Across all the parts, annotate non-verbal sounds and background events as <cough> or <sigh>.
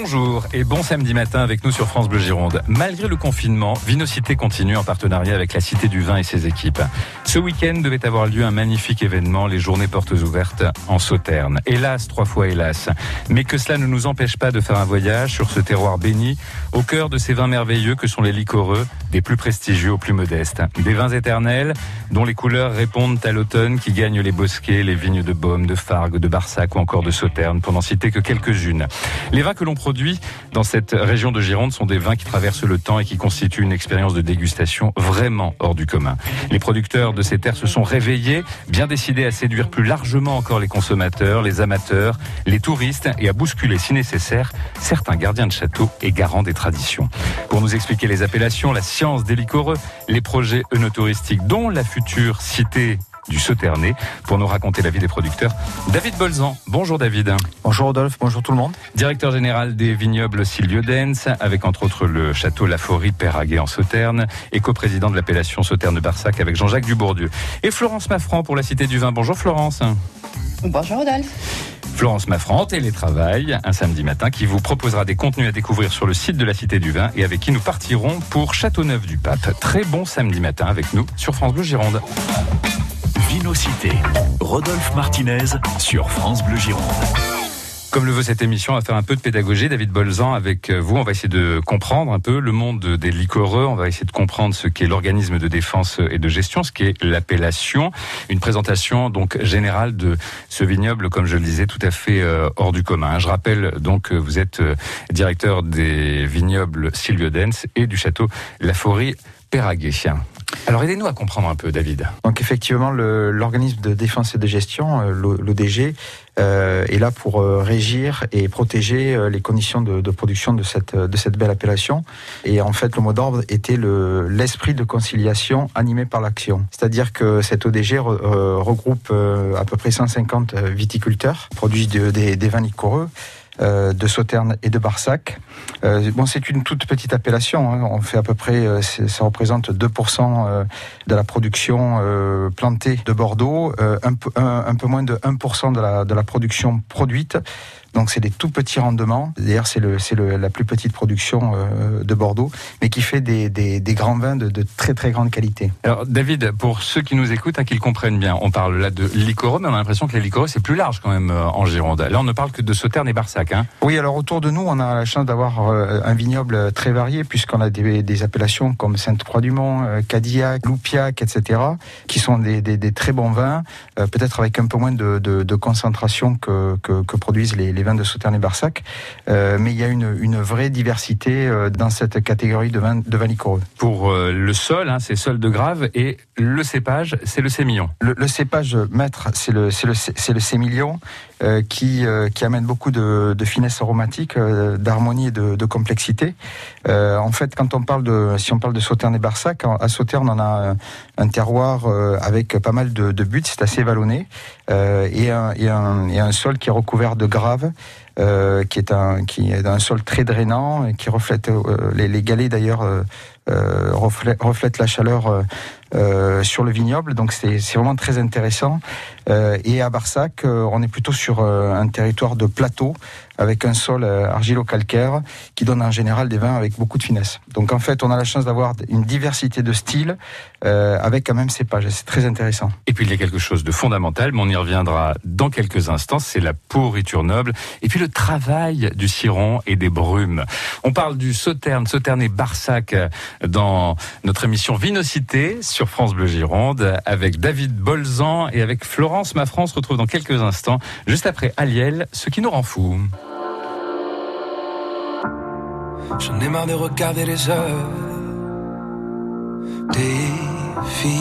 Bonjour et bon samedi matin avec nous sur France Bleu Gironde. Malgré le confinement, Vinocité continue en partenariat avec la Cité du Vin et ses équipes. Ce week-end devait avoir lieu un magnifique événement, les journées portes ouvertes en Sauterne. Hélas, trois fois hélas. Mais que cela ne nous empêche pas de faire un voyage sur ce terroir béni, au cœur de ces vins merveilleux que sont les liquoreux, des plus prestigieux aux plus modestes. Des vins éternels dont les couleurs répondent à l'automne qui gagne les bosquets, les vignes de Baume, de Fargue, de Barsac ou encore de Sauterne, pour n'en citer que quelques-unes. Les vins que l'on produit dans cette région de Gironde sont des vins qui traversent le temps et qui constituent une expérience de dégustation vraiment hors du commun. Les producteurs de ces terres se sont réveillés, bien décidés à séduire plus largement encore les consommateurs, les amateurs, les touristes et à bousculer si nécessaire certains gardiens de château et garants des traditions. Pour nous expliquer les appellations, la science des liquoreux, les projets œnotouristiques dont la future cité du Sauternay pour nous raconter la vie des producteurs. David Bolzan. Bonjour David. Bonjour Rodolphe, bonjour tout le monde. Directeur général des vignobles Silio-Dens, avec entre autres le château Laforie Péraguet en Sauterne et coprésident de l'appellation Sauterne-Barsac avec Jean-Jacques Dubourdieu. Et Florence Maffran pour la Cité du Vin. Bonjour Florence. Bonjour Rodolphe. Florence Maffran, Télétravail, un samedi matin, qui vous proposera des contenus à découvrir sur le site de la Cité du Vin et avec qui nous partirons pour Châteauneuf du Pape. Très bon samedi matin avec nous sur France Bleu Gironde. Vinocité. Rodolphe Martinez sur France Bleu Gironde. Comme le veut cette émission, on va faire un peu de pédagogie. David Bolzan, avec vous, on va essayer de comprendre un peu le monde des liquoreux. On va essayer de comprendre ce qu'est l'organisme de défense et de gestion, ce qu'est l'appellation. Une présentation donc générale de ce vignoble, comme je le disais, tout à fait euh, hors du commun. Je rappelle donc que vous êtes euh, directeur des vignobles Silviodens et du château Laforie Péraguet. Alors aidez-nous à comprendre un peu, David. Donc effectivement, l'organisme de défense et de gestion, euh, l'ODG, euh, est là pour euh, régir et protéger euh, les conditions de, de, production de cette, de cette belle appellation. Et en fait, le mot d'ordre était l'esprit de conciliation animé par l'action. C'est-à-dire que cette ODG re, regroupe à peu près 150 viticulteurs, produisent de, des, des vins liquoreux de Sauterne et de Barsac. Euh, bon, c'est une toute petite appellation. Hein. On fait à peu près, ça représente 2% de la production euh, plantée de Bordeaux, euh, un, un, un, peu moins de 1% de la, de la production produite. Donc c'est des tout petits rendements. D'ailleurs c'est le, le, la plus petite production euh, de Bordeaux, mais qui fait des, des, des grands vins de, de, très très grande qualité. Alors David, pour ceux qui nous écoutent, hein, qu'ils comprennent bien, on parle là de liquoreux, mais on a l'impression que les liquoreux c'est plus large quand même euh, en Gironde. Là on ne parle que de Sauterne et Barsac. Hein. Oui, alors autour de nous on a la chance d'avoir euh, un vignoble très varié puisqu'on a des, des, appellations comme Sainte-Croix-du-Mont, Cadillac, Loupiac, etc., qui sont des, des très bons vins, peut-être avec un peu moins de, de, de concentration que, que, que produisent les les vins de Sauternes et Barsac, euh, mais il y a une, une vraie diversité euh, dans cette catégorie de vins de vin liquoreux. Pour euh, le sol, hein, c'est sol de grave, et le cépage, c'est le sémillon. Le, le cépage maître, c'est le, le, le sémillon. Qui, qui amène beaucoup de, de finesse aromatique, d'harmonie et de, de complexité. en fait, quand on parle de, si on parle de Sauterne et Barsac, à Sauterne, on a un, un terroir avec pas mal de, de buttes, c'est assez vallonné, et un, et, un, et un sol qui est recouvert de graves. Euh, qui est un qui est un sol très drainant et qui reflète euh, les, les, galets d'ailleurs euh, reflètent, reflètent, la chaleur sur le vignoble donc c'est vraiment très intéressant et à Barsac on est plutôt sur un territoire de plateau avec un sol argilo-calcaire qui donne en général des vins avec beaucoup de finesse. Donc en fait, on a la chance d'avoir une diversité de styles euh, avec quand même cépage. C'est très intéressant. Et puis il y a quelque chose de fondamental, mais on y reviendra dans quelques instants, c'est la pourriture noble et puis le travail du ciron et des brumes. On parle du Sauterne, Sauterne et Barsac dans notre émission Vinocité sur France Bleu Gironde avec David Bolzan et avec On se retrouve dans quelques instants, juste après Aliel, ce qui nous rend fous. J'en ai marre de regarder les heures défiler.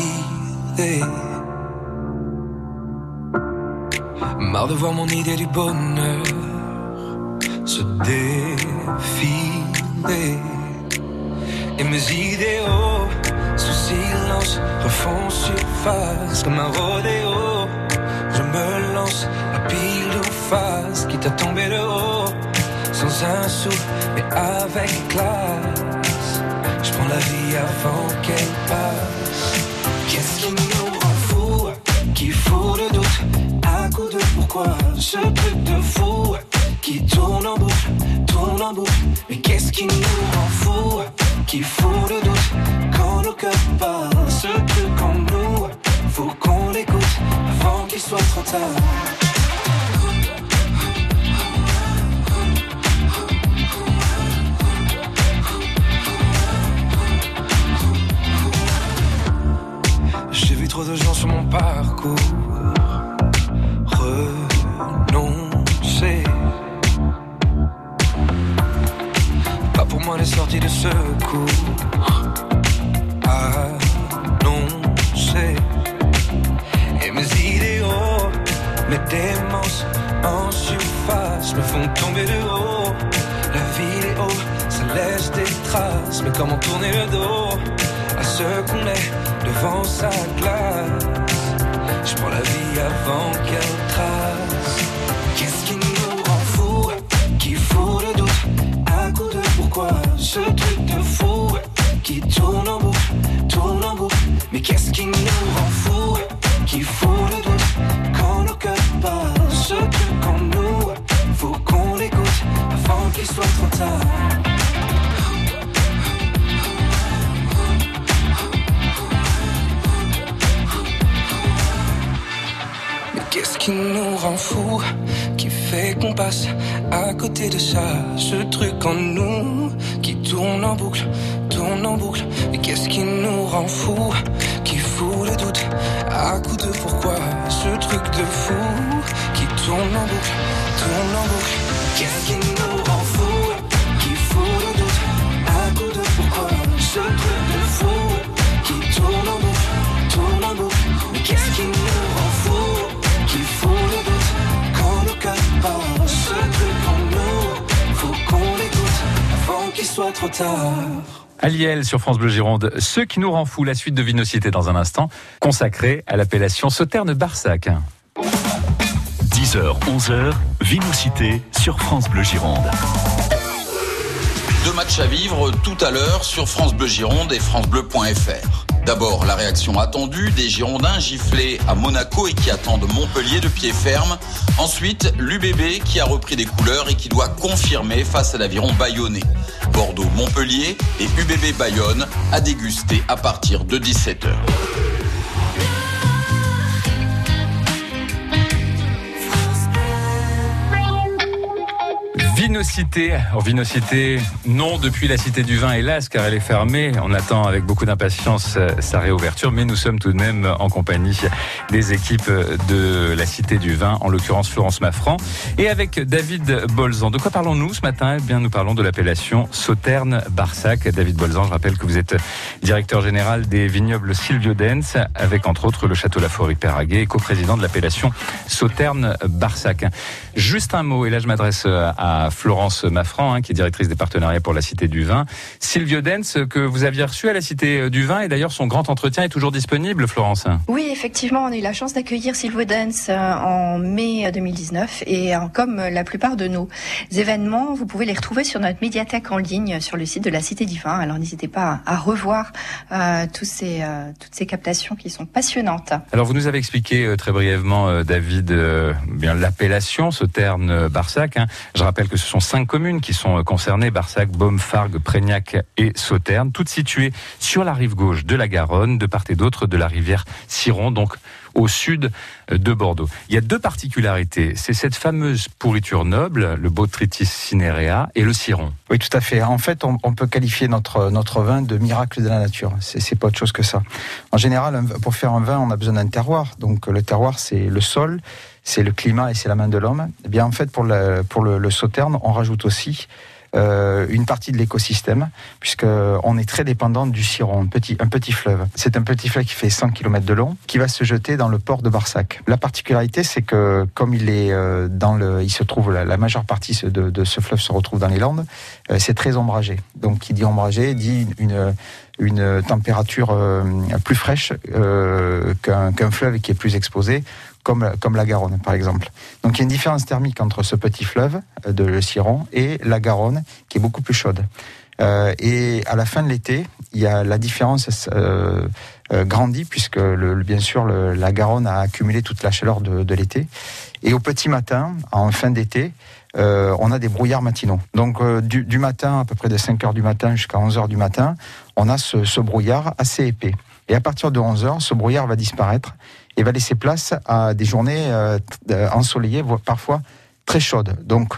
Marre de voir mon idée du bonheur se défiler. Et mes idéaux sous silence refont surface comme un rodéo. Je me lance à pile ou face, quitte à tomber de haut sans un sou et avec classe. Je prends la vie avant qu'elle passe. Qu'est-ce qui nous rend fous Qui fout le doute? À coup de pourquoi Ce truc de fou? Qui tourne en boucle, tourne en boucle. Mais qu'est-ce qui nous rend fous Qui fout le doute quand nos cœurs parlent Ce truc en nous, faut qu'on l'écoute avant qu'il soit trop tard. J'ai vu trop de gens sur mon parcours renoncer. Les sorties de secours annoncées. Et mes idéaux, mes démences en surface me font tomber de haut. La vidéo, ça laisse des traces, mais comment tourner le dos à ce qu'on est devant sa glace? Je prends la vie avant qu'elle trace. Qu'est-ce qui nous rend fous? Qui fout le doute Mais qu'est-ce qui nous rend fous Qui fout le doute nos cœurs parlent Ce truc en nous Faut qu'on l'écoute Avant qu'il soit trop tard. Mais qu'est-ce qui nous rend fous Qui fait qu'on passe à côté de ça Ce truc en nous Qui tourne en boucle, tourne en boucle. Mais qu'est-ce qui nous rend fous doute À coup de pourquoi Ce truc de fou Qui tourne en boucle, tourne en boucle. Qu'est-ce qui nous rend fous Qui fout le doute? À coup de pourquoi Ce truc de fou Qui tourne en boucle, tourne en boucle. Qu'est-ce qui nous rend fous Qui fout le doute? Quand le cœur parle Ce truc en nous Faut qu'on l'écoute Avant qu'il soit trop tard Aliel sur France Bleu Gironde, ce qui nous rend fou, la suite de Vinocité dans un instant, consacrée à l'appellation Sauterne-Barsac. 10h, 11h, Vinocité sur France Bleu Gironde. Deux matchs à vivre tout à l'heure sur France Bleu Gironde et francebleu.fr. D'abord, la réaction attendue des Girondins giflés à Monaco et qui attendent Montpellier de pied ferme. Ensuite, l'UBB qui a repris des couleurs et qui doit confirmer face à l'aviron bayonnais. Bordeaux-Montpellier et UBB Bayonne à déguster à partir de 17h. Vinocité, oh, Vinocité, non depuis la Cité du Vin, hélas, car elle est fermée. On attend avec beaucoup d'impatience euh, sa réouverture, mais nous sommes tout de même en compagnie des équipes de la Cité du Vin, en l'occurrence Florence Maffran, et avec David Bolzan. De quoi parlons-nous ce matin? Eh bien, nous parlons de l'appellation Sauterne-Barsac. David Bolzan, je rappelle que vous êtes directeur général des vignobles Silvio Dens, avec entre autres le Château La Forêt Péraguet, et coprésident de l'appellation Sauterne-Barsac. Juste un mot, et là je m'adresse à Florence Maffran, hein, qui est directrice des partenariats pour la Cité du Vin. Silvio Dens, que vous aviez reçu à la Cité du Vin, et d'ailleurs son grand entretien est toujours disponible, Florence. Oui, effectivement, on a eu la chance d'accueillir Silvo Dance euh, en mai 2019 et euh, comme la plupart de nos événements, vous pouvez les retrouver sur notre médiathèque en ligne sur le site de la Cité du Vin. Alors n'hésitez pas à revoir euh, tous ces, euh, toutes ces captations qui sont passionnantes. Alors vous nous avez expliqué euh, très brièvement, euh, David, euh, bien l'appellation, ce terme euh, Barsac. hein. Je rappelle que ce sont cinq communes qui sont euh, concernées Barsac, Baume, Fargue, Prégnac et Sauterne, toutes situées sur la rive gauche de la Garonne, de part et d'autre de la rivière Ciron, donc au sud de Bordeaux. Il y a deux particularités. C'est cette fameuse pourriture noble, le Botrytis cinerea, et le Ciron. Oui, tout à fait. En fait, on, on peut qualifier notre, notre vin de miracle de la nature. C'est pas autre chose que ça. En général, pour faire un vin, on a besoin d'un terroir. Donc, le terroir, c'est le sol, c'est le climat et c'est la main de l'homme. Eh bien, en fait, pour le, sauterne, on rajoute aussi euh, une partie de l'écosystème, puisque on est très dépendant du Ciron, un petit, fleuve. C'est un petit fleuve qui fait 100 km de long, qui va se jeter dans le port de Barsac. La particularité, c'est que comme il est euh, dans le, il se trouve la, majeure partie de, ce fleuve se retrouve dans les Landes, euh, c'est très ombragé. Donc, qui dit ombragé dit une température plus fraîche qu'un fleuve qui est plus exposé, comme, la Garonne par exemple. Donc il y a une différence thermique entre ce petit fleuve euh, de le Ciron et la Garonne qui est beaucoup plus chaude. Euh, et à la fin de l'été, il y a la différence euh, grandit puisque bien sûr la Garonne a accumulé toute la chaleur de, l'été. Et au petit matin, en fin d'été, on a des brouillards matinaux. Donc du, du, matin, à peu près de 5 heures du matin jusqu'à 11 heures du matin, on a ce, ce, brouillard assez épais. Et à partir de 11 heures, ce brouillard va disparaître et va laisser place à des journées euh, ensoleillées, voire parfois très chaudes. Donc,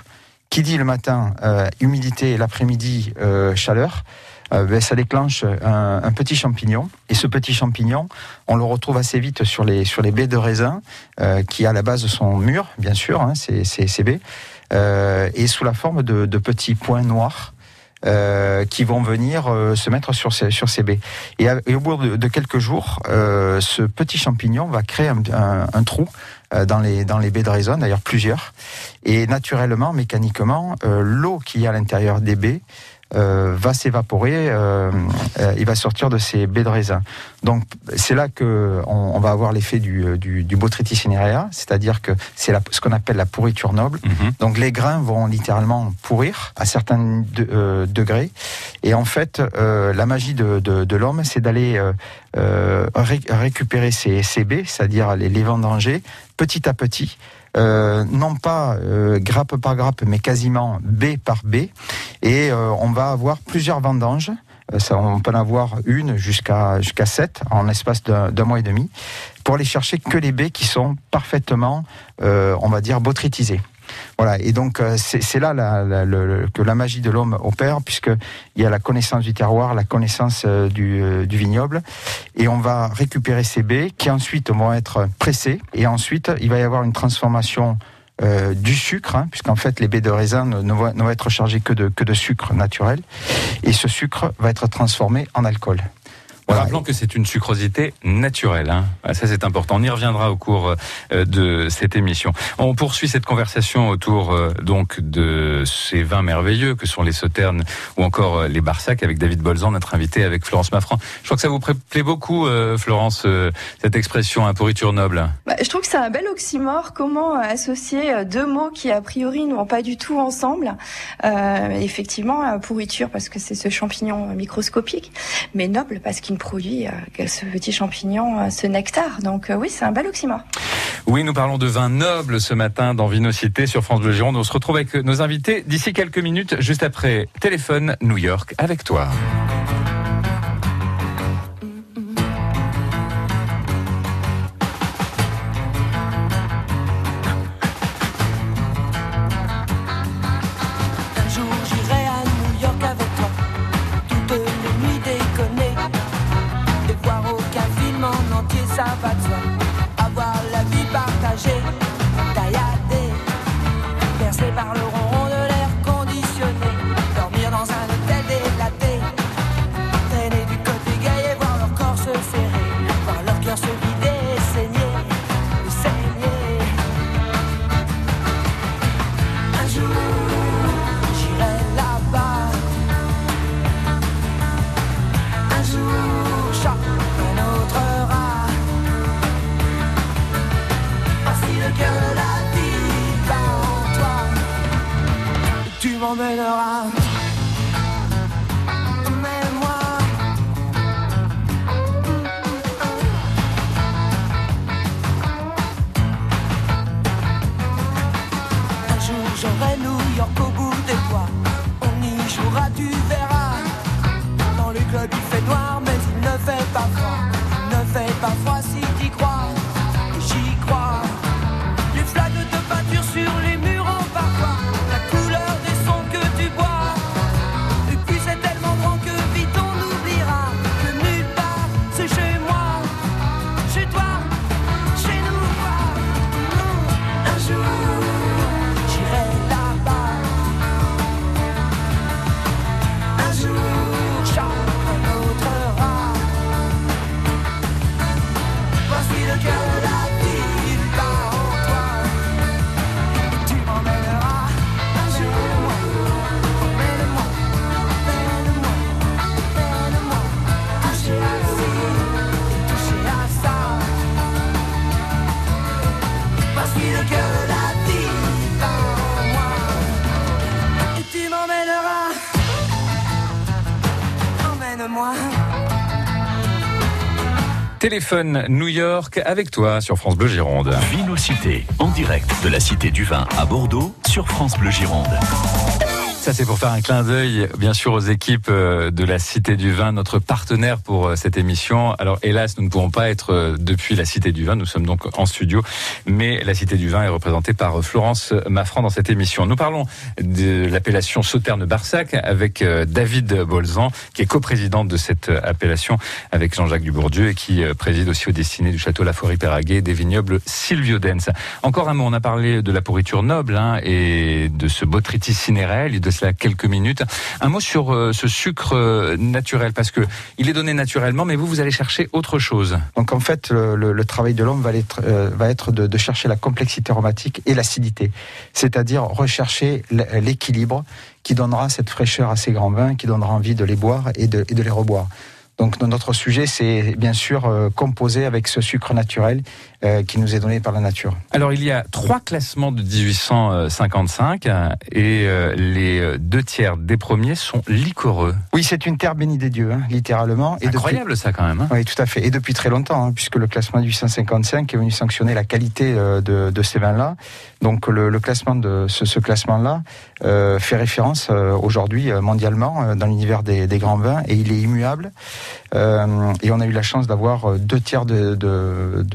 qui dit le matin humidité et l'après-midi chaleur, euh, ben, ça déclenche un, petit champignon. Et ce petit champignon, on le retrouve assez vite sur les, baies de raisin, euh, qui à la base sont mûres, bien sûr, hein, ces, baies, euh, et sous la forme de petits points noirs. Euh, qui vont venir euh, se mettre sur ces, sur ces baies. Et, au bout de, quelques jours, euh, ce petit champignon va créer un, un, trou dans les, dans les baies de raisin, d'ailleurs plusieurs. Et naturellement, mécaniquement, l'eau qui est à l'intérieur des baies euh, va s'évaporer, euh, euh, il va sortir de ces baies de raisin. Donc c'est là que on, on va avoir l'effet du, du, du botrytis cinerea, c'est-à-dire que c'est ce qu'on appelle la pourriture noble. Mm -hmm. Donc les grains vont littéralement pourrir à certains de, degrés. Et en fait, la magie de, de, de l'homme, c'est d'aller ré récupérer ces, ces baies, c'est-à-dire les, les vendanger petit à petit euh, non pas euh, grappe par grappe, mais quasiment baie par baie. Et euh, on va avoir plusieurs vendanges. Euh, ça, on peut en avoir une jusqu'à jusqu'à sept en l'espace d'un mois et demi, pour aller chercher que les baies qui sont parfaitement, on va dire, botrytisées. Voilà, et donc euh, c'est là que la magie de l'homme opère, puisqu'il y a la connaissance du terroir, la connaissance euh, du, euh, du, vignoble, et on va récupérer ces baies qui ensuite vont être pressées, et ensuite il va y avoir une transformation du sucre, hein, puisqu'en fait les baies de raisin ne, vont, être chargées que de sucre naturel, et ce sucre va être transformé en alcool. Voilà. Rappelons que c'est une sucrosité naturelle. Hein. Ça, c'est important. On y reviendra au cours euh, de cette émission. On poursuit cette conversation autour euh, donc de ces vins merveilleux que sont les sauternes ou encore euh, les barsacs avec David Bolzan, notre invité avec Florence Maffran. Je crois que ça vous plaît beaucoup, Florence, cette expression pourriture noble. Bah, je trouve que c'est un bel oxymore. Comment associer deux mots qui a priori ne vont pas du tout ensemble? Effectivement, pourriture parce que c'est ce champignon microscopique, mais noble parce qu'il produit euh, ce petit champignon, euh, ce nectar. Donc euh, oui, c'est un bel oxymore. Oui, nous parlons de vin noble ce matin dans Vinocité sur France Bleu Gironde. On se retrouve avec nos invités d'ici quelques minutes, juste après Téléphone New York avec toi. Téléphone New York avec toi sur France Bleu Gironde. Vinocité, en direct de la Cité du Vin à Bordeaux sur France Bleu Gironde. Ça, c'est pour faire un clin d'œil, bien sûr, aux équipes euh, de la Cité du Vin, notre partenaire pour euh, cette émission. Alors, hélas, nous ne pouvons pas être euh, depuis la Cité du Vin. Nous sommes donc en studio, mais la Cité du Vin est représentée par Florence Maffran dans cette émission. Nous parlons de l'appellation Sauterne-Barsac avec David Bolzan, qui est coprésidente de cette appellation avec Jean-Jacques Dubourdieu et qui préside aussi au destiné du château La Forêt-Péraguet des vignobles Silvio Dens. Encore un mot, on a parlé de la pourriture noble hein, et de ce botrytis cinéraire de quelques minutes. Un mot sur euh, ce sucre euh, naturel, parce que il est donné naturellement, mais vous, vous allez chercher autre chose. Donc en fait, le, travail de l'homme va être, euh, être de, chercher la complexité aromatique et l'acidité, c'est-à-dire rechercher l'équilibre qui donnera cette fraîcheur à ces grands vins, qui donnera envie de les boire et de les reboire. Donc notre sujet, c'est bien sûr composer avec ce sucre naturel euh, qui nous est donné par la nature. Alors il y a trois classements de 1855 euh, et euh, les deux tiers des premiers sont liquoreux. Oui, c'est une terre bénie des dieux, hein, littéralement. Et incroyable ça quand même. Hein. Oui, tout à fait. Et depuis très longtemps, hein, puisque le classement de 1855 est venu sanctionner la qualité de, de ces vins-là. Donc le, le, classement de ce, ce classement-là euh, fait référence aujourd'hui mondialement dans l'univers des, des, grands vins et il est immuable. Et on a eu la chance d'avoir deux tiers de, de,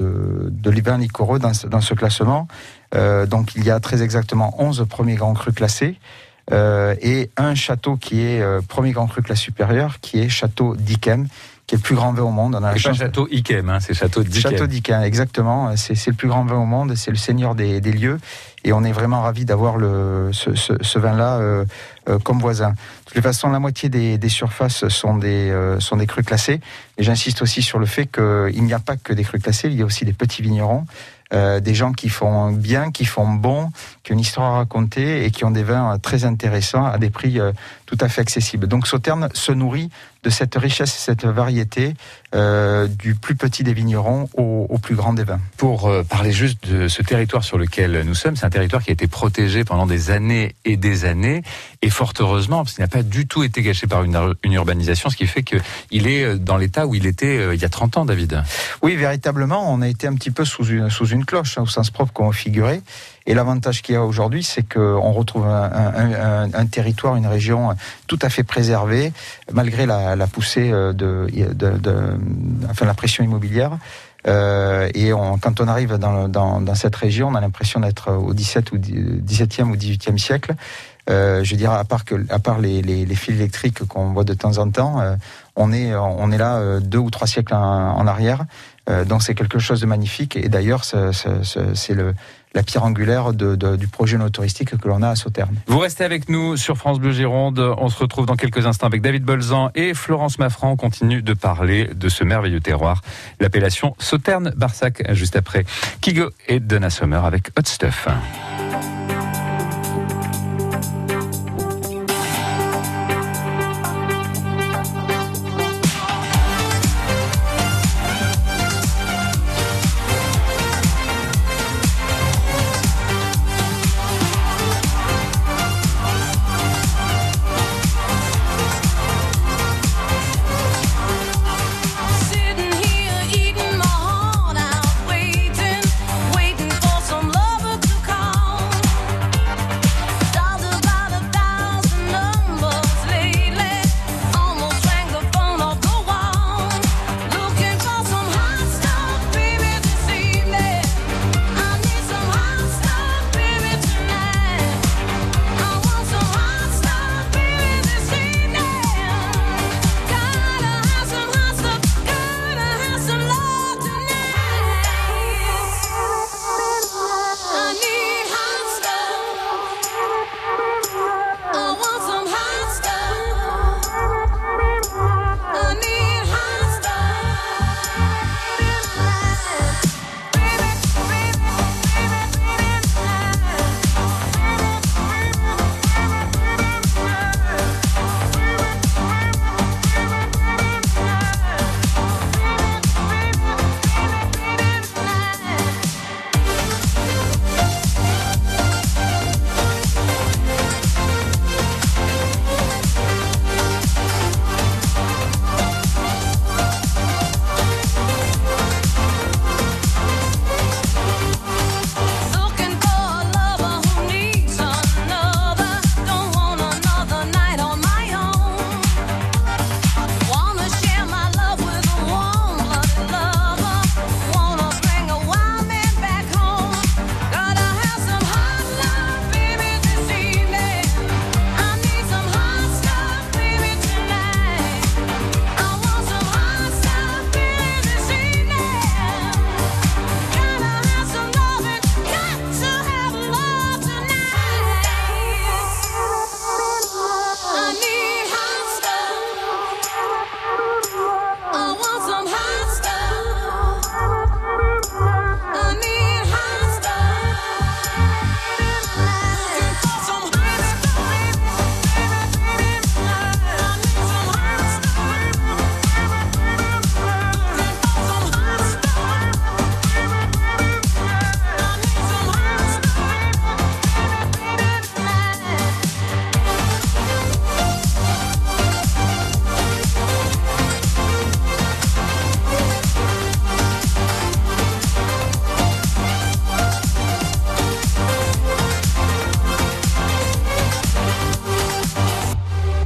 dans, ce classement. Euh, donc il y a très exactement 11 premiers grands crus classés. Euh, et un château qui est euh, premier grand cru classe supérieure, qui est Château d'Ikem, qui est le plus grand vin au monde. On a c'est pas Château Ikem, hein, c'est Château d'Ikem. Château d'Ikem, exactement. C'est, c'est le plus grand vin au monde, c'est le seigneur des, des lieux. Et on est vraiment ravis d'avoir le, ce, ce, ce vin-là euh, euh, comme voisin. De toute façon, la moitié des, des surfaces sont des, euh, sont des crus classés. Et j'insiste aussi sur le fait qu'il n'y a pas que des crus classés, il y a aussi des petits vignerons. Euh, des gens qui font bien, qui font bon, qui ont une histoire à raconter et qui ont des vins très intéressants à des prix euh, tout à fait accessibles. Donc Sauterne se nourrit de cette richesse et cette variété euh, du plus petit des vignerons au, plus grand des vins. Pour euh, parler juste de ce territoire sur lequel nous sommes, c'est un territoire qui a été protégé pendant des années et des années, et fort heureusement, parce qu'il n'a pas du tout été gâché par une, urbanisation, ce qui fait qu'il est dans l'état où il était il y a 30 ans, David. Oui, véritablement, on a été un petit peu sous une, sous une cloche, hein, au sens propre qu'on figuré. Et l'avantage qu'il y a aujourd'hui, c'est qu'on retrouve un, territoire, une région tout à fait préservée, malgré la, poussée euh, de, de, de, enfin la pression immobilière. Euh, et on, quand on arrive dans, dans, dans, cette région, on a l'impression d'être au 17 ou 17e ou 18e siècle. Euh, je dirais à part que, à part les, les, les fils électriques qu'on voit de temps en temps, euh, on est on est là euh, deux ou trois siècles en, en arrière. donc c'est quelque chose de magnifique. Et d'ailleurs, c'est le la pierre angulaire du projet no touristique que l'on a à Sauternes. Vous restez avec nous sur France Bleu Gironde. On se retrouve dans quelques instants avec David Bolzan et Florence Maffran. On continue de parler de ce merveilleux terroir, l'appellation Sauterne-Barsac, juste après Kigo et Donna Sommer avec Hot Stuff.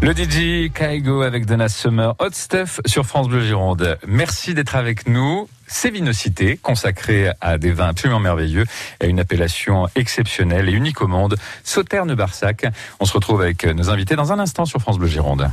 Le DJ Kaigo avec Donna Summer, Hot Stuff sur France Bleu Gironde. Merci d'être avec nous. C'est Vinocité, consacré à des vins absolument merveilleux, à une appellation exceptionnelle et unique au monde, Sauterne-Barsac. On se retrouve avec nos invités dans un instant sur France Bleu Gironde.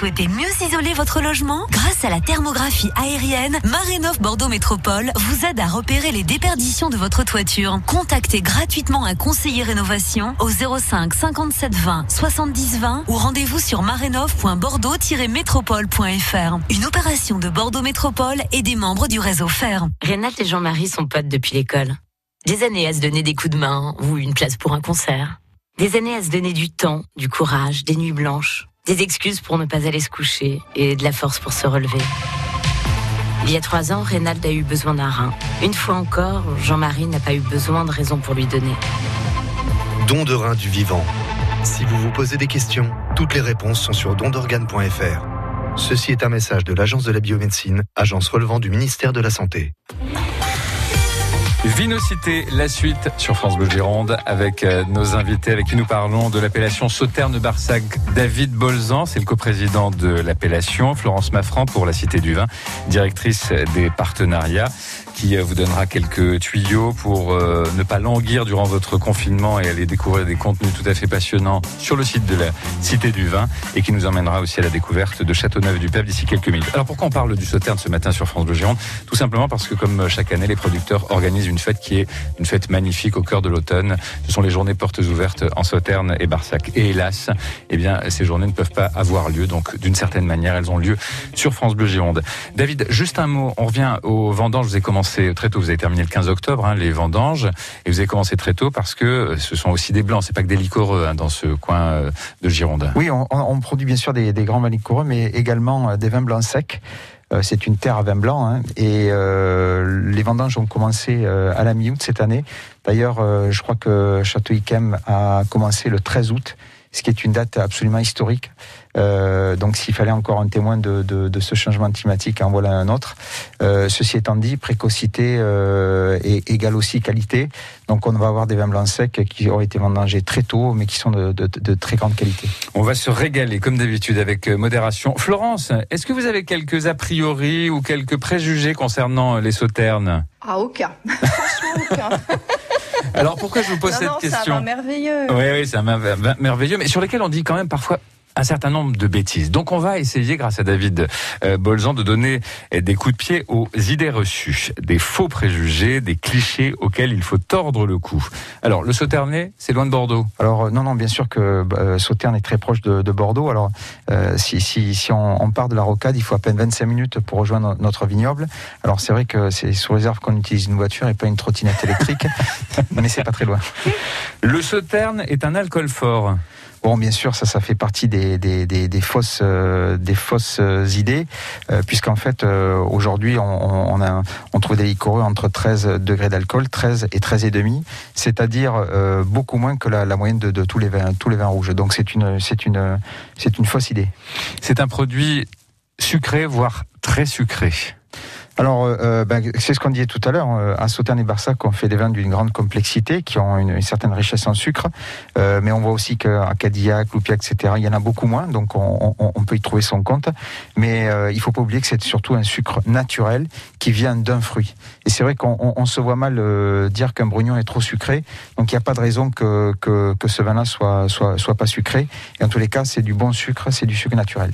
Souhaitez mieux isoler votre logement Grâce à la thermographie aérienne, Marénov Bordeaux Métropole vous aide à repérer les déperditions de votre toiture. Contactez gratuitement un conseiller rénovation au 05 57 20 70 20 ou rendez-vous sur marénov.bordeaux-métropole.fr. Une opération de Bordeaux Métropole et des membres du réseau FER. Renate et Jean-Marie sont potes depuis l'école. Des années à se donner des coups de main ou une place pour un concert. Des années à se donner du temps, du courage, des nuits blanches, des excuses pour ne pas aller se coucher et de la force pour se relever. Il y a trois ans, Reynald a eu besoin d'un rein. Une fois encore, Jean-Marie n'a pas eu besoin de raison pour lui donner. Don de rein du vivant. Si vous vous posez des questions, toutes les réponses sont sur dondorgane.fr. Ceci est un message de l'Agence de la biomédecine, agence relevant du ministère de la Santé. Vinocité, la suite sur France Bleu Gironde avec euh, nos invités avec qui nous parlons de l'appellation Sauterne-Barsac. David Bolzan, c'est le coprésident de l'appellation. Florence Maffran pour la Cité du Vin, directrice des partenariats qui euh, vous donnera quelques tuyaux pour euh, ne pas languir durant votre confinement et aller découvrir des contenus tout à fait passionnants sur le site de la Cité du Vin et qui nous emmènera aussi à la découverte de Châteauneuf-du-Pape d'ici quelques minutes. Alors pourquoi on parle du Sauterne ce matin sur France Bleu Gironde? Tout simplement parce que comme chaque année, les producteurs organisent une fête qui est une fête magnifique au cœur de l'automne. Ce sont les journées portes ouvertes en Sauterne et Barsac. Et hélas, eh bien, ces journées ne peuvent pas avoir lieu. Donc, d'une certaine manière, elles ont lieu sur France Bleu Gironde. David, juste un mot. On revient aux vendanges. Vous avez commencé très tôt. Vous avez terminé le 15 octobre, hein, les vendanges. Et vous avez commencé très tôt parce que ce sont aussi des blancs. C'est pas que des liquoreux hein, dans ce coin euh, de Gironde. Oui, on, produit bien sûr des, grands vins liquoreux, mais également euh, des vins blancs secs. Euh, c'est une terre à vin blanc hein, et euh, les vendanges ont commencé euh, à la mi-août cette année. D'ailleurs, je crois que Château Yquem a commencé le 13 août, ce qui est une date absolument historique. Euh, donc, s'il fallait encore un témoin de, de, de, ce changement climatique, en voilà un autre. Euh, ceci étant dit, précocité euh, et égale aussi qualité. Donc, on va avoir des vins blancs secs qui ont été vendangés très tôt, mais qui sont de, de, de très grande qualité. On va se régaler, comme d'habitude, avec modération. Florence, est-ce que vous avez quelques a priori ou quelques préjugés concernant les sauternes? Ah, aucun. <laughs> Franchement, aucun. Alors pourquoi je vous pose non, cette non, question? C'est un merveilleux. Oui, oui, c'est un vin merveilleux, mais sur lesquels on dit quand même parfois un certain nombre de bêtises. Donc on va essayer, grâce à David euh, Bolzan, de donner des coups de pied aux idées reçues, des faux préjugés, des clichés auxquels il faut tordre le cou. Alors le Sauternais, c'est loin de Bordeaux Alors euh, non, non, bien sûr que euh, Sauternes est très proche de, de Bordeaux. Alors euh, si, si, si on, on, part de la rocade, il faut à peine 25 minutes pour rejoindre notre vignoble. Alors c'est vrai que c'est sous réserve qu'on utilise une voiture et pas une trottinette électrique, <laughs> mais c'est pas très loin. Le Sauterne est un alcool fort. Bon, bien sûr, ça, ça fait partie des, des, des, des fausses, euh, des fausses idées, euh, puisqu'en fait, euh, aujourd'hui, on, on, a, on trouve des liquoreux entre 13 degrés d'alcool, 13 et 13 et demi, c'est-à-dire euh, beaucoup moins que la, la moyenne de, de, tous les vins, tous les vins rouges. Donc, c'est une, c'est une, c'est une fausse idée. C'est un produit sucré, voire très sucré. Alors, euh, ben, c'est ce qu'on disait tout à l'heure. Euh, à Sauternes et Barsac, on fait des vins d'une grande complexité, qui ont une, une certaine richesse en sucre. Euh, mais on voit aussi qu'à Cadillac, Loupia, etc., il y en a beaucoup moins. Donc, on, on, on peut y trouver son compte. Mais euh, il faut pas oublier que c'est surtout un sucre naturel qui vient d'un fruit. Et c'est vrai qu'on on, se voit mal euh, dire qu'un brugnon est trop sucré. Donc, il n'y a pas de raison que, que, que ce vin-là soit, soit, soit pas sucré. Et en tous les cas, c'est du bon sucre, c'est du sucre naturel.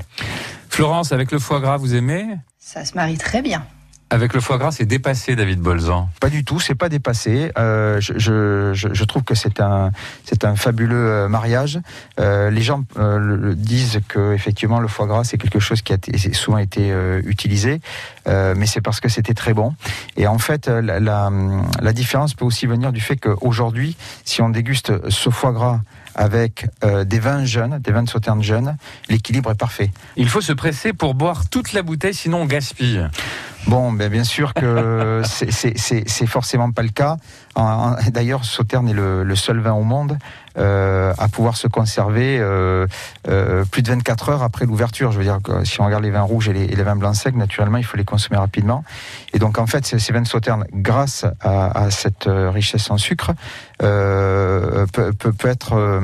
Florence, avec le foie gras, vous aimez? Ça se marie très bien. Avec le foie gras, c'est dépassé, David Bolzan. Pas du tout, c'est pas dépassé. Euh, je, je, je, trouve que c'est un, c'est un fabuleux mariage. Euh, les gens euh, disent que effectivement le foie gras c'est quelque chose qui a souvent été euh, utilisé, euh, mais c'est parce que c'était très bon. Et en fait, la, la, la différence peut aussi venir du fait qu'aujourd'hui, si on déguste ce foie gras avec euh, des vins jeunes, des vins de sauterne jeunes, l'équilibre est parfait. Il faut se presser pour boire toute la bouteille, sinon on gaspille. Bon, ben bien sûr que <laughs> c'est- forcément pas le cas. D'ailleurs, Sauterne est le, le seul vin au monde euh, à pouvoir se conserver euh, euh, plus de 24 heures après l'ouverture. Je veux dire que si on regarde les vins rouges et les, et les vins blancs secs, naturellement, il faut les consommer rapidement. Et donc, en fait, ces ces vins de Sauterne, grâce à, cette euh, richesse en sucre, euh, être euh,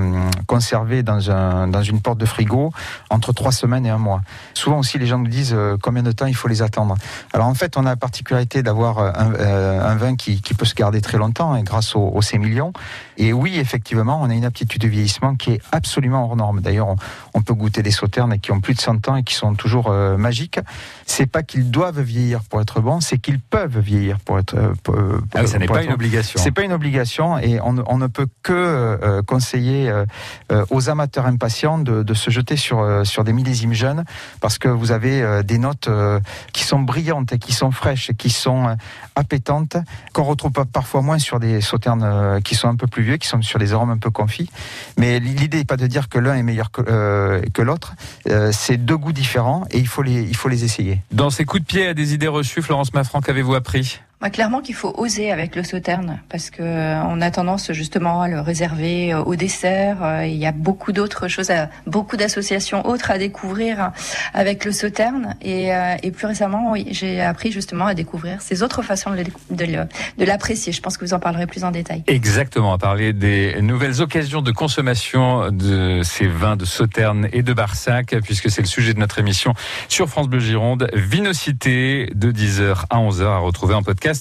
conservé dans, un, dans une porte de frigo entre trois semaines et un mois. Souvent aussi, les gens nous disent euh, combien de temps il faut les attendre. Alors en fait, on a la particularité d'avoir un, vin qui, peut se garder très longtemps hein, grâce au, au sémillion. Et oui, effectivement, on a une aptitude de vieillissement qui est absolument hors norme. D'ailleurs, on, on peut goûter des sauternes qui ont plus de 100 ans et qui sont toujours euh, magiques. C'est pas qu'ils doivent vieillir pour être bons, c'est qu'ils peuvent vieillir pour être. euh, pour- Ah oui, ça n'est pas être une obligation. c'est pas une obligation et on, ne- on ne peut que euh, conseiller euh, euh, aux amateurs impatients de, de se jeter sur, euh, sur des millésimes jeunes parce que vous avez euh, des notes euh, qui sont brillantes, qui sont fraîches, qui sont euh, appétantes, qu'on retrouve parfois moins sur des sauternes euh, qui sont un peu plus vieux, qui sont sur des arômes un peu confits. Mais l'idée n'est pas de dire que l'un est meilleur que, euh, que l'autre. Euh, c'est deux goûts différents et il faut les, il faut les essayer. Dans ces coups de pied à des idées reçues, Florence Maffran, qu'avez-vous appris? Clairement qu'il faut oser avec le sauterne parce que euh, on a tendance justement à le réserver euh, au dessert. Euh, Il y a beaucoup d'autres choses, beaucoup d'associations autres à découvrir avec le sauterne. Et, plus récemment, oui, j'ai appris justement à découvrir ces autres façons de l'apprécier. Je pense que vous en parlerez plus en détail. Exactement, à parler des nouvelles occasions de consommation de ces vins de Sauterne et de Barsac, puisque c'est le sujet de notre émission sur France Bleu Gironde. Vinocité de 10h à 11h à retrouver en podcast.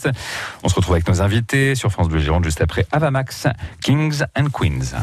On se retrouve avec nos invités sur France Bleu Gironde juste après Avamax, Kings and Queens.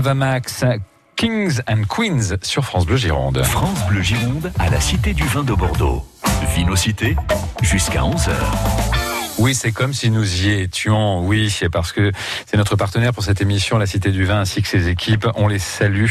Avamax, Kings and Queens sur France Bleu Gironde. France Bleu Gironde à la Cité du Vin de Bordeaux. Vinocité jusqu'à 11h. Oui, c'est comme si nous y étions. Oui, c'est parce que c'est notre partenaire pour cette émission, la Cité du Vin, ainsi que ses équipes. On les salue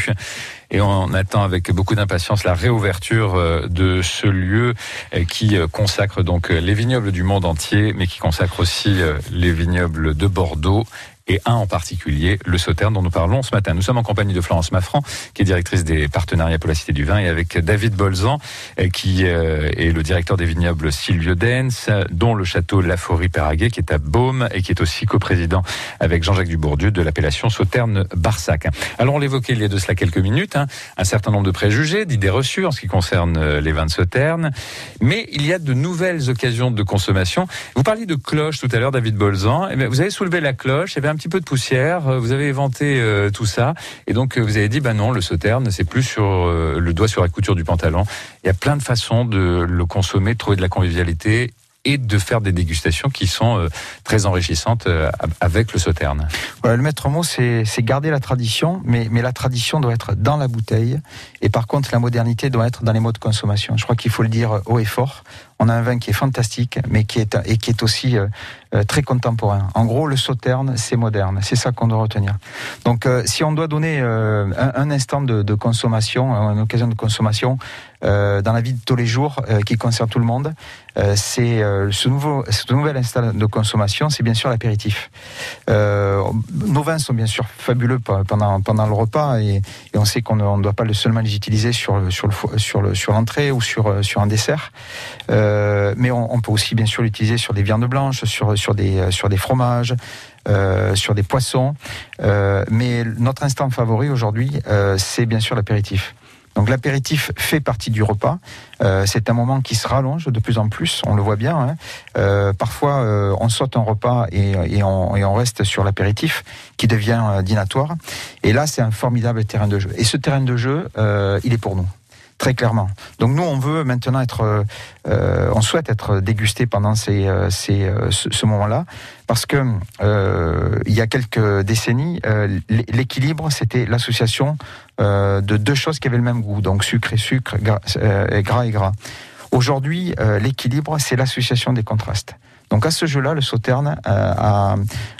et on attend avec beaucoup d'impatience la réouverture euh, de ce lieu euh, qui euh, consacre donc les vignobles du monde entier, mais qui consacre aussi les vignobles de Bordeaux et un en particulier, le Sauterne, dont nous parlons ce matin. Nous sommes en compagnie de Florence Maffran, qui est directrice des partenariats pour la Cité du Vin, et avec David Bolzan, euh, qui euh, est le directeur des vignobles Silvio Dens, dont le château La Forêt-Péraguet, qui est à Baume, et qui est aussi coprésident avec Jean-Jacques Dubourdieu de l'appellation Sauterne-Barsac. Alors, on l'évoquait il y a de cela quelques minutes, hein, un certain nombre de préjugés, d'idées reçues en ce qui concerne euh, les vins de Sauterne, mais il y a de nouvelles occasions de consommation. Vous parliez de cloche tout à l'heure, David Bolzan. Eh bien, vous avez soulevé la cloche, un petit peu de poussière, euh, vous avez éventé euh, tout ça, et donc euh, vous avez dit, bah non, le sauterne, c'est plus sur le doigt sur la couture du pantalon. Il y a plein de façons de le consommer, de trouver de la convivialité et de faire des dégustations qui sont très enrichissantes avec le sauterne. Voilà, le maître mot, c'est garder la tradition, mais, mais la tradition doit être dans la bouteille. Et par contre, la modernité doit être dans les modes de consommation. Je crois qu'il faut le dire haut et fort. On a un vin qui est fantastique, mais qui est, et qui est aussi euh, euh, très contemporain. En gros, le sauterne, c'est moderne. C'est ça qu'on doit retenir. Donc, euh, si on doit donner un, instant de, consommation, une occasion de consommation dans la vie de tous les jours qui concerne tout le monde, c'est ce, nouveau, instant de consommation, c'est bien sûr l'apéritif. Nos vins sont bien sûr fabuleux pe- pendant, le repas et, on sait qu'on ne doit pas le seulement les utiliser sur, l'entrée ou sur, un dessert. Mais on, peut aussi bien sûr l'utiliser sur des viandes blanches, sur, sur, des, euh, sur des fromages. euh, sur des poissons, Euh, mais notre instant favori aujourd'hui, euh, c'est bien sûr l'apéritif. Donc l'apéritif fait partie du repas. Euh, c'est un moment qui se rallonge de plus en plus, on le voit bien. hein. Euh, parfois, euh, on saute un repas et, et on, et on reste sur l'apéritif qui devient euh, dînatoire. Et là, c'est un formidable terrain de jeu. Et ce terrain de jeu, euh, il est pour nous. Très clairement. Donc nous, on veut maintenant être, euh, euh, on souhaite être dégusté pendant ces, euh, ces, ce, moment-là, parce que il y a quelques décennies, l'é- l'équilibre, c'était l'association de deux choses qui avaient le même goût, donc sucre et sucre, gras, et gras. Aujourd'hui, l'équilibre, c'est l'association des contrastes. Donc à ce jeu-là, le sauterne a,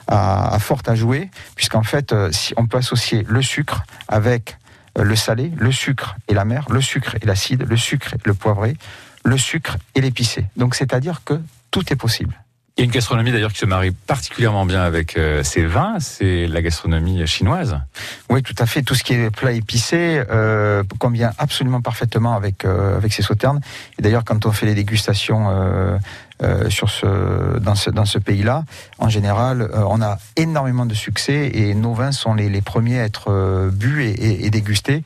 a, a fort à jouer, puisqu'en fait, si on peut associer le sucre avec le salé, le sucre et la mer, le sucre et l'acide, le sucre et le poivré, le sucre et l'épicé. Donc c'est-à-dire que tout est possible. Il y a une gastronomie d'ailleurs qui se marie particulièrement bien avec euh, ces vins, c'est la gastronomie chinoise. Oui, tout à fait. Tout ce qui est plat épicé euh, convient absolument parfaitement avec euh, avec ces sauternes. Et d'ailleurs, quand on fait les dégustations euh, sur ce dans ce pays-là, en général, euh, on a énormément de succès et nos vins sont les, premiers à être euh, bu et, dégustés.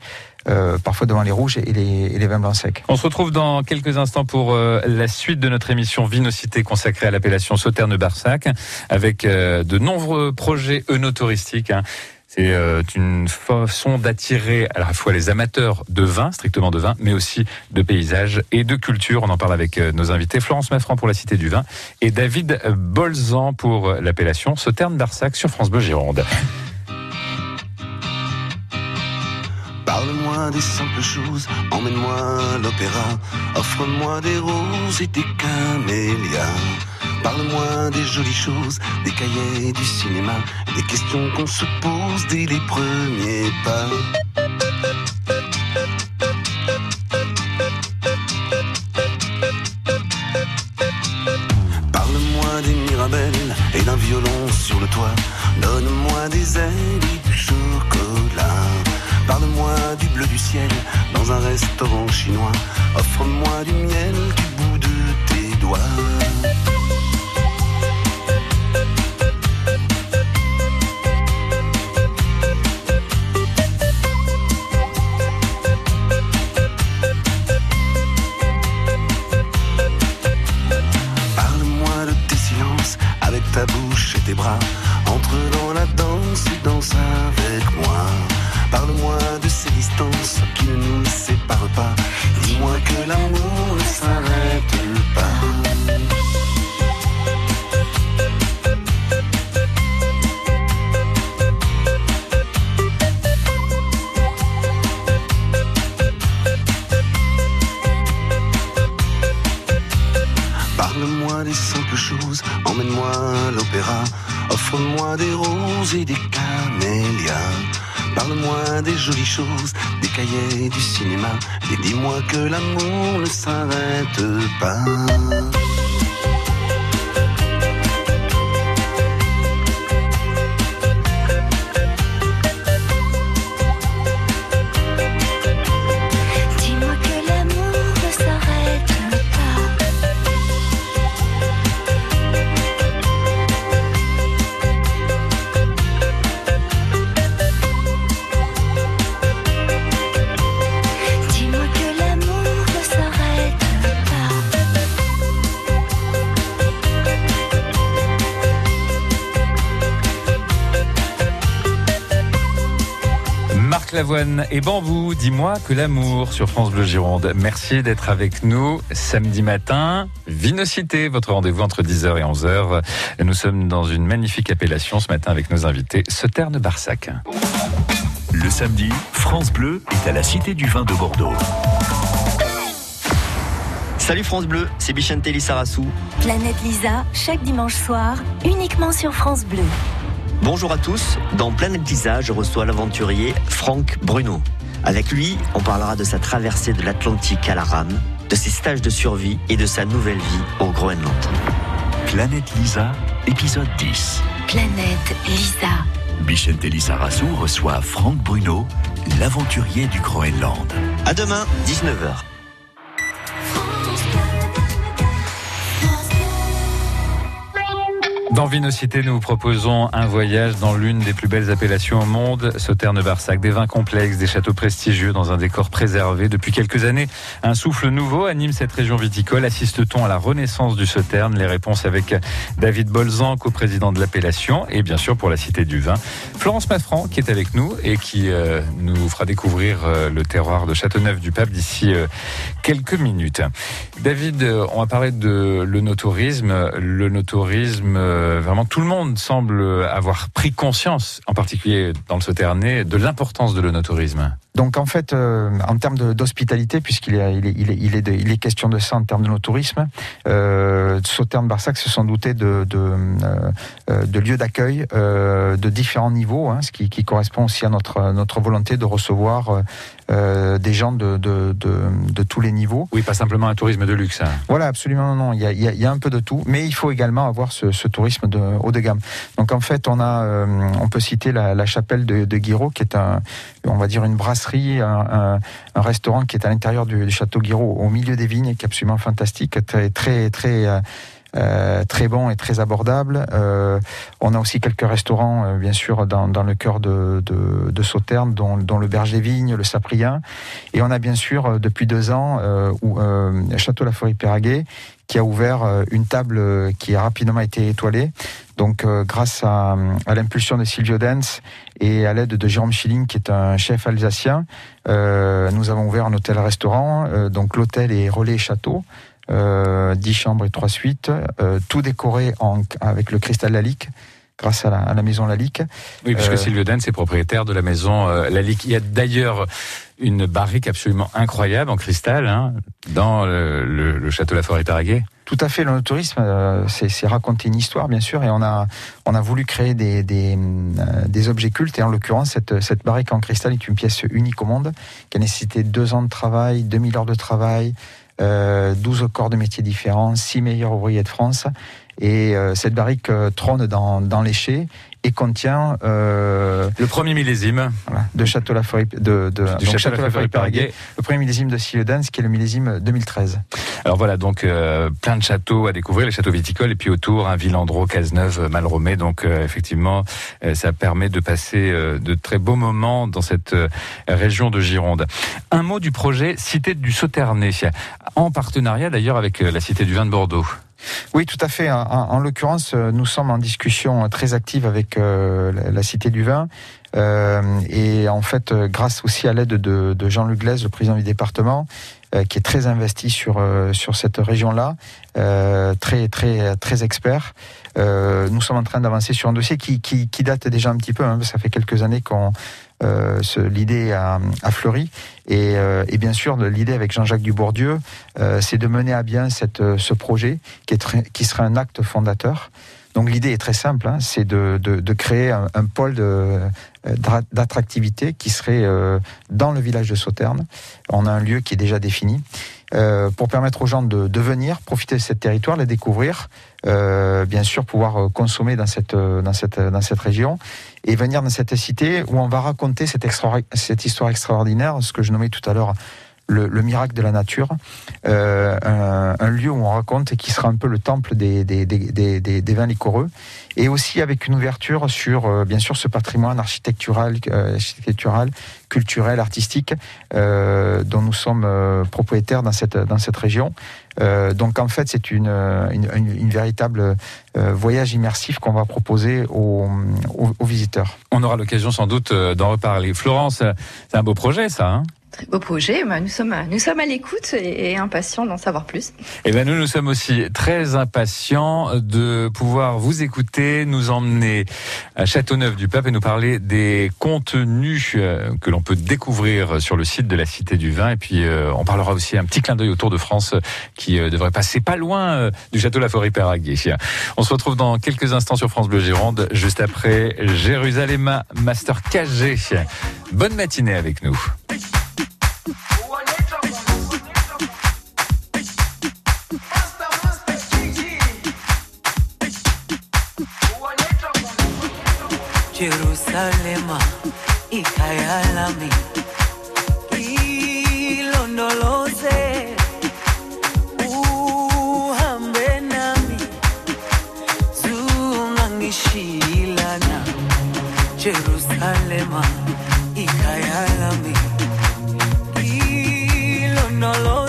euh, parfois devant les rouges et les, vins blancs secs. On se retrouve dans quelques instants pour euh, la suite de notre émission Vinocité consacrée à l'appellation Sauterne-Barsac avec euh, de nombreux projets œnotouristiques. hein. C'est euh, une façon d'attirer à la fois les amateurs de vin, strictement de vin, mais aussi de paysages et de culture. On en parle avec euh, nos invités Florence Maffran pour la Cité du Vin et David Bolzan pour euh, l'appellation Sauterne-Barsac sur France Bleu Gironde. Parle-moi des simples choses, emmène-moi à l'opéra, offre-moi des roses et des camélias. Parle-moi des jolies choses, des cahiers du cinéma, des questions qu'on se pose dès les premiers pas. Parle-moi des mirabelles et d'un violon sur le toit. Donne-moi des ailes et du chocolat. Parle-moi du bleu du ciel dans un restaurant chinois. Offre-moi du miel du bout Lavoine et Bambou, dis-moi que l'amour sur France Bleu Gironde. Merci d'être avec nous samedi matin. Vinocité, votre rendez-vous entre 10h et 11h. Nous sommes dans une magnifique appellation ce matin avec nos invités, Sauterne Barsac. Le samedi, France Bleu est à la Cité du Vin de Bordeaux. Salut France Bleu, c'est Bichente Lissarassou. Planète Lisa, chaque dimanche soir, uniquement sur France Bleu. Bonjour à tous, dans Planète Lisa, je reçois l'aventurier Franck Bruno. Avec lui, on parlera de sa traversée de l'Atlantique à la rame, de ses stages de survie et de sa nouvelle vie au Groenland. Planète Lisa, épisode 10. Planète Lisa. Bichente Lissarassou reçoit Franck Bruno, l'aventurier du Groenland. À demain, 19h. Dans Vinocité, nous proposons un voyage dans l'une des plus belles appellations au monde, Sauterne-Barsac. Des vins complexes, des châteaux prestigieux dans un décor préservé. Depuis quelques années, un souffle nouveau anime cette région viticole. Assiste-t-on à la renaissance du Sauterne Les réponses avec David Bolzan, co-président de l'appellation, et bien sûr pour la Cité du Vin. Florence Maffran, qui est avec nous et qui euh, nous fera découvrir euh, le terroir de Châteauneuf-du-Pape d'ici euh, quelques minutes. David, on va parler de le. Le notourisme, vraiment tout le monde semble avoir pris conscience, en particulier dans le Sauternais, de l'importance de l'onotourisme. Donc en fait, euh, en termes d'hospitalité, puisqu'il est, il est, il est, il est, de- il est question de ça en termes de nos tourisme, euh, Sauternes Barsac se sont dotés de, de, euh, euh, de lieux d'accueil euh, de différents niveaux, hein, ce qui, qui correspond aussi à notre, notre volonté de recevoir euh, euh, des gens de, de, de, de tous les niveaux. Oui, pas simplement un tourisme de luxe. hein. Voilà, absolument non. Il y a, il y a- il y a un peu de tout, mais il faut également avoir ce, ce tourisme de haut de gamme. Donc en fait, on a, euh, on peut citer la, la chapelle de, de Guiraud, qui est un, on va dire une brasserie, un, restaurant qui est à l'intérieur du, château Guiraud, au milieu des vignes, qui est absolument fantastique, très très très euh, euh, très bon et très abordable. Euh, on a aussi quelques restaurants, bien sûr, dans, le cœur de, de, de Sauternes, dont, le Berger Vigne, le Saprien. Et on a bien sûr, depuis deux ans, Château La Forêt-Péraguet, qui a ouvert euh, une table euh, qui a rapidement été étoilée. Donc, euh, grâce à, l'impulsion de Silvio Dens et à l'aide de Jérôme Schilling, qui est un chef alsacien, nous avons ouvert un hôtel-restaurant. Donc, l'hôtel est relais château. Euh, 10 chambres et 3 suites, tout décoré avec le cristal Lalique, grâce à la, à la maison Lalique. Oui, puisque Euh, Sylvie Oden, est propriétaire de la maison euh, La Lique. Il y a d'ailleurs une barrique absolument incroyable en cristal hein, dans le, le- le château La Forêt-Péraguet. Tout à fait, le tourisme, euh, c'est c'est raconter une histoire, bien sûr, et on a, on a voulu créer des, des, euh, des objets cultes, et en l'occurrence, cette, cette barrique en cristal est une pièce unique au monde, qui a nécessité deux ans de travail, 2000 heures de travail, euh, 12 corps de métiers différents, 6 meilleurs ouvriers de France, et euh, cette barrique euh, trône dans, dans l'éché et contient euh, Le premier millésime voilà, de Château La Forêt, de, de, donc Château Péraguet, le premier millésime de Silledans, qui est le millésime 2013. Alors voilà, donc euh, plein de châteaux à découvrir, les châteaux viticoles, et puis autour, un Villandreau, Cazeneuve, Malromé. Donc euh, effectivement, ça permet de passer de très beaux moments dans cette région de Gironde. Un mot du projet Cité du Sauternay, en partenariat d'ailleurs avec la Cité du Vin de Bordeaux. Oui, tout à fait. En, en l'occurrence, euh, nous sommes en discussion très active avec euh, la, Cité du Vin. Euh, et en fait, grâce aussi à l'aide de, Jean-Luc Glaise, le président du département, qui est très investi sur, sur cette région-là, très, très, très expert. Nous sommes en train d'avancer sur un dossier qui, qui, date déjà un petit peu, hein, ça fait quelques années qu'on l'idée a, fleuri. Et, euh, et bien sûr, l'idée avec Jean-Jacques Dubourdieu, euh, c'est de mener à bien euh, ce projet qui, est un acte fondateur. Donc l'idée est très simple, hein, c'est de, créer un, pôle euh, d'attractivité qui serait euh, dans le village de Sauternes. On a un lieu qui est déjà défini euh, pour permettre aux gens de, venir profiter de ce territoire, les découvrir, euh, bien sûr pouvoir euh, consommer euh, dans cette région et venir dans cette cité où on va raconter cette, histoire extraordinaire, ce que je nommais tout à l'heure le, le miracle de la nature, euh, un, lieu où on raconte et qui sera un peu le temple des, vins liquoreux, et aussi avec une ouverture sur, euh, bien sûr, ce patrimoine architectural, euh, culturel, artistique, dont nous sommes propriétaires dans cette région. Euh, donc en fait, c'est une, euh, une, une- une véritable euh, voyage immersif qu'on va proposer aux, aux- aux visiteurs. On aura l'occasion sans doute d'en reparler. Florence, c'est un beau projet ça. Hein? Très beau projet. Bah, nous sommes, nous sommes à l'écoute et, et impatients d'en savoir plus. Eh bien, nous, nous sommes aussi très impatients de pouvoir vous écouter, nous emmener à Châteauneuf-du-Pape et nous parler des contenus que l'on peut découvrir sur le site de la Cité du Vin. Et puis, euh, on parlera aussi un petit clin d'œil au Tour de France qui euh, devrait passer pas loin euh, du Château La Forêt. On se retrouve dans quelques instants sur France Bleu Gironde, juste après Jérusalem Master KG. Bonne matinée avec nous. Jerusalema y Kayalami. Y lo no lo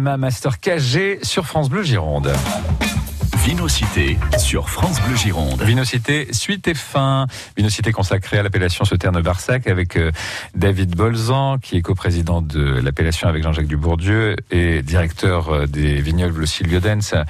Jérusalem Master KG sur France Bleu Gironde. Vinocité sur France Bleu Gironde. Vinocité, suite et fin. Vinocité consacrée à l'appellation Sauterne-Barsac avec euh, David Bolzan, qui est coprésident de l'appellation avec Jean-Jacques Dubourdieu et directeur euh, des vignobles Sylviodens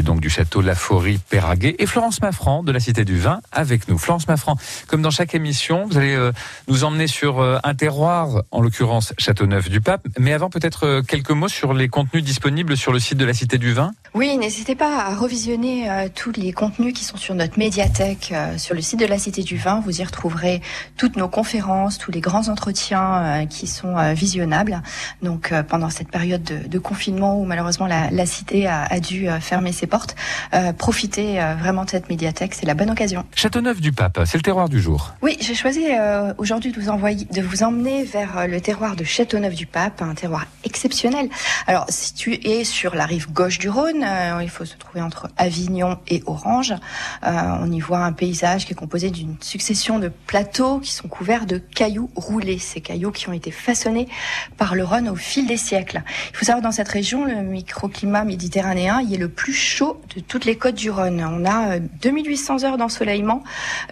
et donc du château Laforie Péraguet et Florence Maffran de la Cité du Vin avec nous. Florence Maffran, comme dans chaque émission, vous allez euh, nous emmener sur euh, un terroir, en l'occurrence Châteauneuf du Pape, mais avant peut-être euh, quelques mots sur les contenus disponibles sur le site de la Cité du Vin. Oui, n'hésitez pas à revisionner euh, tous les contenus qui sont sur notre médiathèque, euh, sur le site de la Cité du Vin. Vous y retrouverez toutes nos conférences, tous les grands entretiens euh, qui sont visionnables. Donc pendant cette période de, de confinement où malheureusement la, la Cité a, a dû fermer ses portes, profitez vraiment de cette médiathèque, c'est la bonne occasion. Châteauneuf du Pape, c'est le terroir du jour. Oui, j'ai choisi aujourd'hui de vous envoyer, de vous emmener vers le terroir de Châteauneuf-du-Pape, un terroir exceptionnel. Alors, situé sur la rive gauche du Rhône, euh, il faut se trouver entre Avignon et Orange. Euh, on y voit un paysage qui est composé d'une succession de plateaux qui sont couverts de cailloux roulés. Ces cailloux qui ont été façonnés par le Rhône au fil des siècles. Il faut savoir dans cette région, le microclimat méditerranéen y est le plus chaud de toutes les côtes du Rhône. On a euh, 2800 heures d'ensoleillement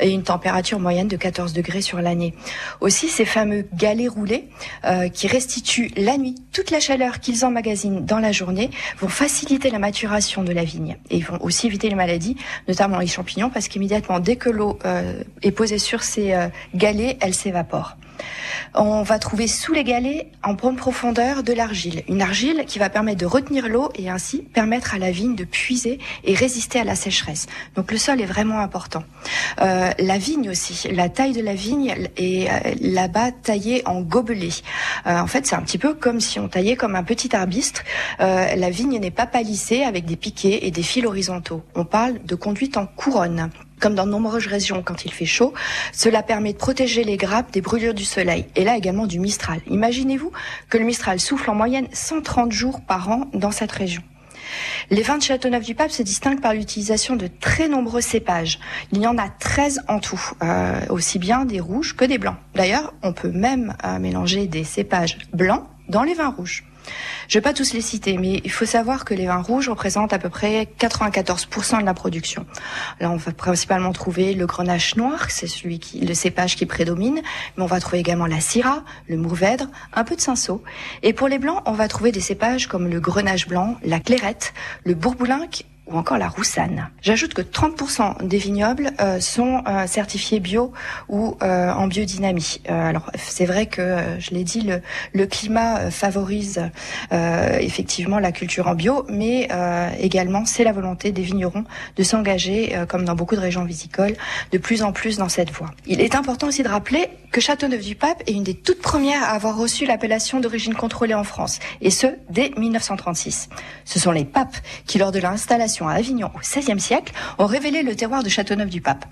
et une température moyenne de 14 degrés sur l'année. Aussi, ces fameux galets roulés euh, qui restituent la nuit toute la chaleur qu'ils emmagasinent dans la journée vont faciliter la de la vigne et ils vont aussi éviter les maladies, notamment les champignons, parce qu'immédiatement, dès que l'eau euh, est posée sur ces euh, galets, elle s'évapore. On va trouver sous les galets, en profondeur, de l'argile. Une argile qui va permettre de retenir l'eau et ainsi permettre à la vigne de puiser et résister à la sécheresse. Donc le sol est vraiment important. Euh, la vigne aussi, la taille de la vigne est euh, là-bas taillée en gobelet. Euh, en fait, c'est un petit peu comme si on taillait comme un petit arbuste. Euh, la vigne n'est pas palissée avec des piquets et des fils horizontaux. On parle de conduite en couronne comme dans de nombreuses régions quand il fait chaud. Cela permet de protéger les grappes des brûlures du soleil et là également du Mistral. Imaginez-vous que le Mistral souffle en moyenne 130 jours par an dans cette région. Les vins de Châteauneuf-du-Pape se distinguent par l'utilisation de très nombreux cépages. Il y en a 13 en tout, euh, aussi bien des rouges que des blancs. D'ailleurs, on peut même euh, mélanger des cépages blancs dans les vins rouges. Je vais pas tous les citer, mais il faut savoir que les vins rouges représentent à peu près 94% de la production. Là, on va principalement trouver le grenache noir, c'est celui qui, le cépage qui prédomine, mais on va trouver également la syrah, le mourvèdre, un peu de cinsault. Et pour les blancs, on va trouver des cépages comme le grenache blanc, la clairette, le bourboulinque ou encore la roussanne. J'ajoute que 30% des vignobles euh, sont euh, certifiés bio ou euh, en biodynamie. Euh, alors c'est vrai que, je l'ai dit, le, climat favorise effectivement la culture en bio, mais également c'est la volonté des vignerons de s'engager, comme dans beaucoup de régions viticoles, de plus en plus dans cette voie. Il est important aussi de rappeler que Châteauneuf-du-Pape est une des toutes premières à avoir reçu l'appellation d'origine contrôlée en France, et ce, dès 1936. Ce sont les papes qui, lors de l'installation à Avignon au XVIe siècle, ont révélé le terroir de Châteauneuf-du-Pape.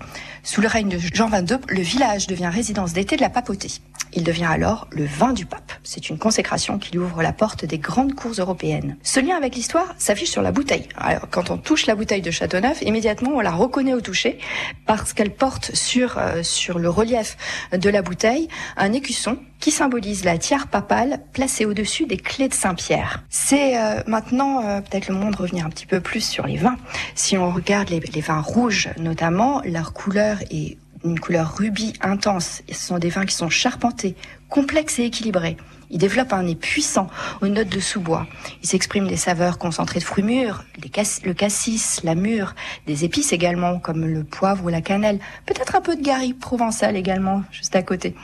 Sous le règne de Jean XXII, le village devient résidence d'été de la papauté. Il devient alors le vin du pape. C'est une consécration qui lui ouvre la porte des grandes cours européennes. Ce lien avec l'histoire s'affiche sur la bouteille. Alors, quand on touche la bouteille de Châteauneuf, immédiatement on la reconnaît au toucher parce qu'elle porte sur, euh, sur le relief de la bouteille un écusson qui symbolise la tiare papale placée au-dessus des clés de Saint-Pierre. C'est euh, maintenant euh, peut-être le moment de revenir un petit peu plus sur les vins. Si on regarde les, vins rouges notamment, leur couleur est une couleur rubis intense. Ce sont des vins qui sont charpentés, complexes et équilibrés. Ils développent un nez puissant aux notes de sous-bois. Ils s'expriment des saveurs concentrées de fruits mûrs, le cassis, la mûre, des épices également, comme le poivre ou la cannelle. Peut-être un peu de garri provençal également, juste à côté.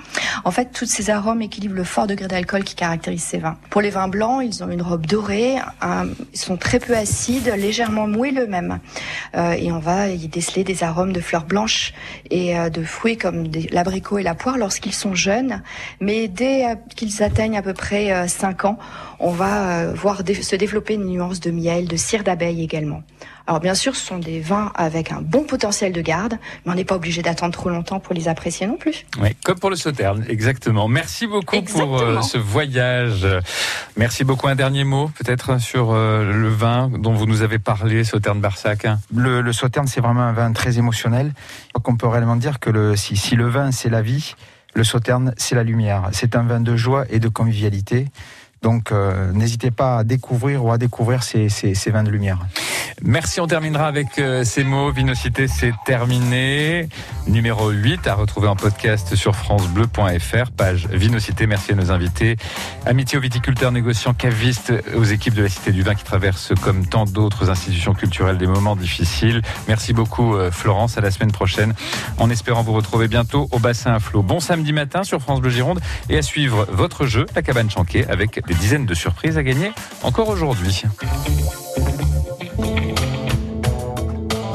En fait, tous ces arômes équilibrent le fort degré d'alcool qui caractérise ces vins. Pour les vins blancs, ils ont une robe dorée, ils sont très peu acides, légèrement moelleux même. Euh, et on va y déceler des arômes de fleurs blanches et euh, de fruits comme l'abricot et la poire lorsqu'ils sont jeunes. Mais dès euh, qu'ils atteignent à peu près 5 ans, on va euh, voir se développer une nuance de miel, de cire d'abeille également. Alors bien sûr, ce sont des vins avec un bon potentiel de garde, mais on n'est pas obligé d'attendre trop longtemps pour les apprécier non plus. Oui, comme pour le Sauterne, exactement. Merci beaucoup pour euh, ce voyage. Merci beaucoup. Un dernier mot, peut-être, sur euh, le vin dont vous nous avez parlé, Sauterne-Barsac. Le, le Sauterne, c'est vraiment un vin très émotionnel. Donc on peut réellement dire que le, si, si le vin, c'est la vie, le Sauterne, c'est la lumière. C'est un vin de joie et de convivialité. Donc euh, n'hésitez pas à découvrir ou à découvrir ces, ces, vins de lumière. Merci, on terminera avec euh, ces mots. Vinocité, c'est terminé. Numéro 8 à retrouver en podcast sur francebleu.fr, page Vinocité. Merci à nos invités. Amitié aux viticulteurs, négociants, cavistes, aux équipes de la Cité du Vin qui traversent, comme tant d'autres institutions culturelles, des moments difficiles. Merci beaucoup, euh, Florence. À la semaine prochaine, en espérant vous retrouver bientôt au bassin à flot. Bon samedi matin sur France Bleu Gironde et à suivre votre jeu, la cabane chanquée, avec des dizaines de surprises à gagner encore aujourd'hui.